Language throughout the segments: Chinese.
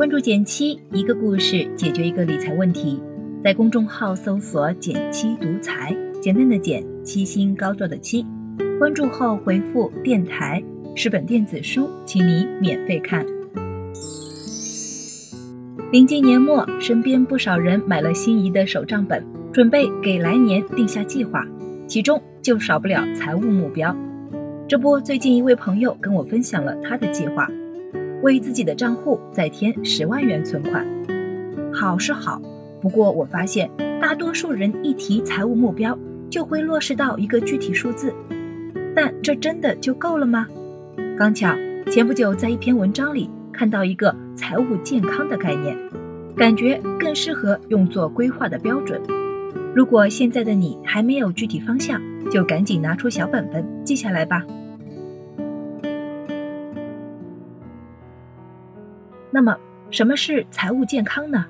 关注简七，一个故事解决一个理财问题。在公众号搜索“简七独裁，简单的简，七星高照的七。关注后回复“电台”，十本电子书，请你免费看。临近年末，身边不少人买了心仪的手账本，准备给来年定下计划，其中就少不了财务目标。这不，最近一位朋友跟我分享了他的计划。为自己的账户再添十万元存款，好是好，不过我发现大多数人一提财务目标，就会落实到一个具体数字，但这真的就够了吗？刚巧前不久在一篇文章里看到一个财务健康的概念，感觉更适合用作规划的标准。如果现在的你还没有具体方向，就赶紧拿出小本本记下来吧。那么，什么是财务健康呢？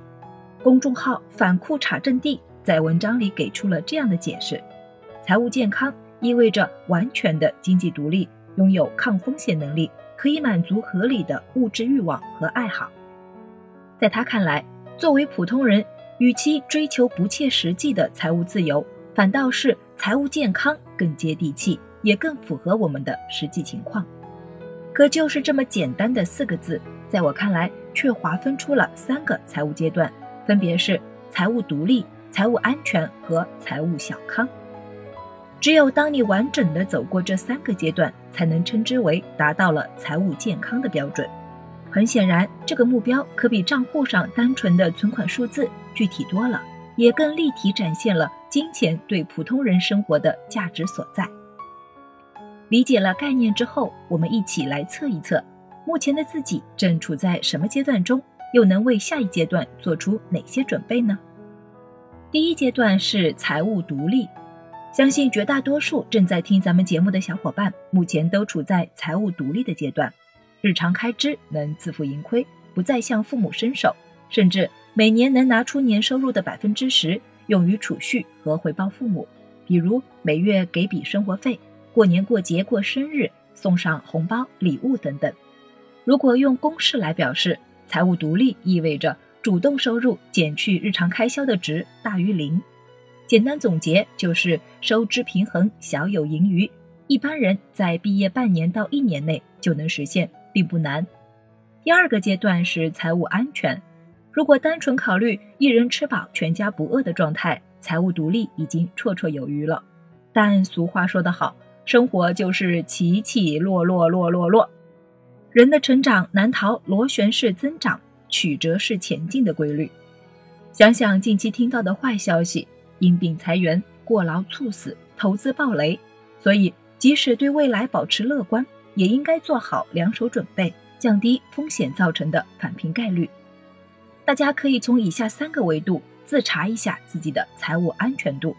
公众号反库查阵地在文章里给出了这样的解释：财务健康意味着完全的经济独立，拥有抗风险能力，可以满足合理的物质欲望和爱好。在他看来，作为普通人，与其追求不切实际的财务自由，反倒是财务健康更接地气，也更符合我们的实际情况。可就是这么简单的四个字。在我看来，却划分出了三个财务阶段，分别是财务独立、财务安全和财务小康。只有当你完整的走过这三个阶段，才能称之为达到了财务健康的标准。很显然，这个目标可比账户上单纯的存款数字具体多了，也更立体展现了金钱对普通人生活的价值所在。理解了概念之后，我们一起来测一测。目前的自己正处在什么阶段中？又能为下一阶段做出哪些准备呢？第一阶段是财务独立，相信绝大多数正在听咱们节目的小伙伴，目前都处在财务独立的阶段，日常开支能自负盈亏，不再向父母伸手，甚至每年能拿出年收入的百分之十用于储蓄和回报父母，比如每月给笔生活费，过年过节过生日送上红包礼物等等。如果用公式来表示，财务独立意味着主动收入减去日常开销的值大于零。简单总结就是收支平衡，小有盈余。一般人在毕业半年到一年内就能实现，并不难。第二个阶段是财务安全。如果单纯考虑一人吃饱全家不饿的状态，财务独立已经绰绰有余了。但俗话说得好，生活就是起起落落落落落。人的成长难逃螺旋式增长、曲折式前进的规律。想想近期听到的坏消息：因病裁员、过劳猝死、投资暴雷。所以，即使对未来保持乐观，也应该做好两手准备，降低风险造成的返贫概率。大家可以从以下三个维度自查一下自己的财务安全度：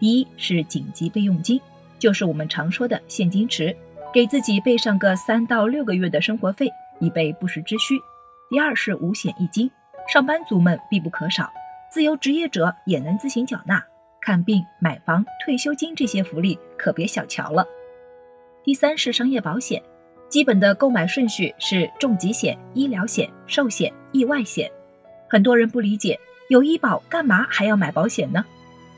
第一是紧急备用金，就是我们常说的现金池。给自己备上个三到六个月的生活费，以备不时之需。第二是五险一金，上班族们必不可少，自由职业者也能自行缴纳。看病、买房、退休金这些福利可别小瞧了。第三是商业保险，基本的购买顺序是重疾险、医疗险、寿险、意外险。很多人不理解，有医保干嘛还要买保险呢？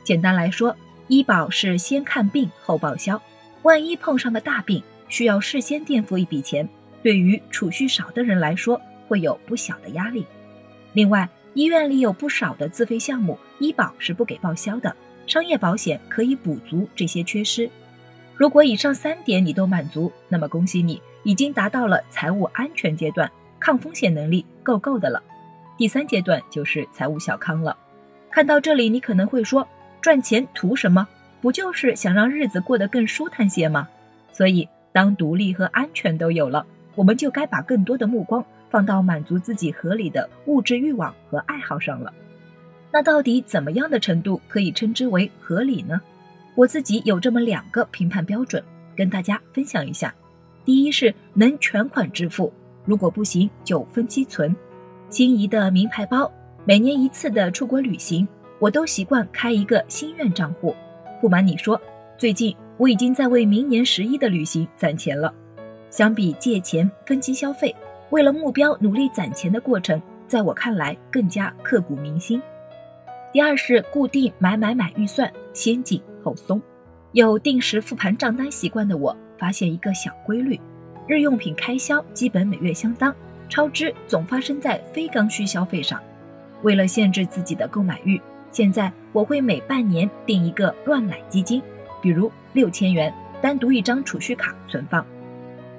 简单来说，医保是先看病后报销，万一碰上个大病。需要事先垫付一笔钱，对于储蓄少的人来说会有不小的压力。另外，医院里有不少的自费项目，医保是不给报销的，商业保险可以补足这些缺失。如果以上三点你都满足，那么恭喜你，已经达到了财务安全阶段，抗风险能力够够的了。第三阶段就是财务小康了。看到这里，你可能会说，赚钱图什么？不就是想让日子过得更舒坦些吗？所以。当独立和安全都有了，我们就该把更多的目光放到满足自己合理的物质欲望和爱好上了。那到底怎么样的程度可以称之为合理呢？我自己有这么两个评判标准，跟大家分享一下。第一是能全款支付，如果不行就分期存。心仪的名牌包，每年一次的出国旅行，我都习惯开一个心愿账户。不瞒你说，最近。我已经在为明年十一的旅行攒钱了。相比借钱分期消费，为了目标努力攒钱的过程，在我看来更加刻骨铭心。第二是固定买买买预算，先紧后松。有定时复盘账单习惯的我，发现一个小规律：日用品开销基本每月相当，超支总发生在非刚需消费上。为了限制自己的购买欲，现在我会每半年定一个乱买基金，比如六千元，单独一张储蓄卡存放。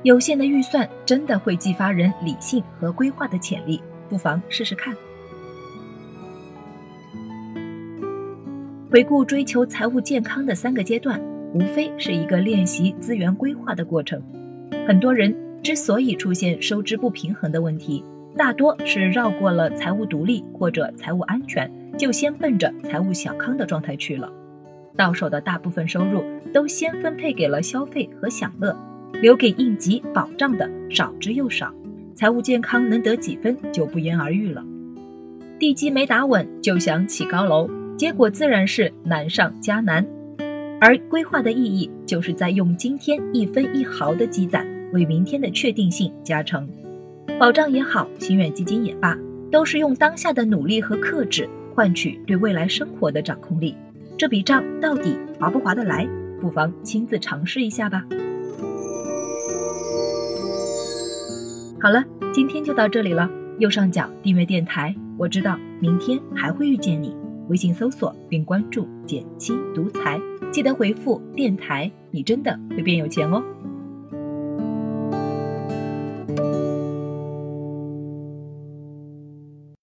有限的预算真的会激发人理性和规划的潜力，不妨试试看。回顾追求财务健康的三个阶段，无非是一个练习资源规划的过程。很多人之所以出现收支不平衡的问题，大多是绕过了财务独立或者财务安全，就先奔着财务小康的状态去了。到手的大部分收入都先分配给了消费和享乐，留给应急保障的少之又少，财务健康能得几分就不言而喻了。地基没打稳就想起高楼。结果自然是难上加难，而规划的意义就是在用今天一分一毫的积攒，为明天的确定性加成。保障也好，心愿基金也罢，都是用当下的努力和克制换取对未来生活的掌控力。这笔账到底划不划得来？不妨亲自尝试一下吧。好了，今天就到这里了。右上角订阅电台，我知道明天还会遇见你。微信搜索并关注“减七独裁”，记得回复“电台”，你真的会变有钱哦。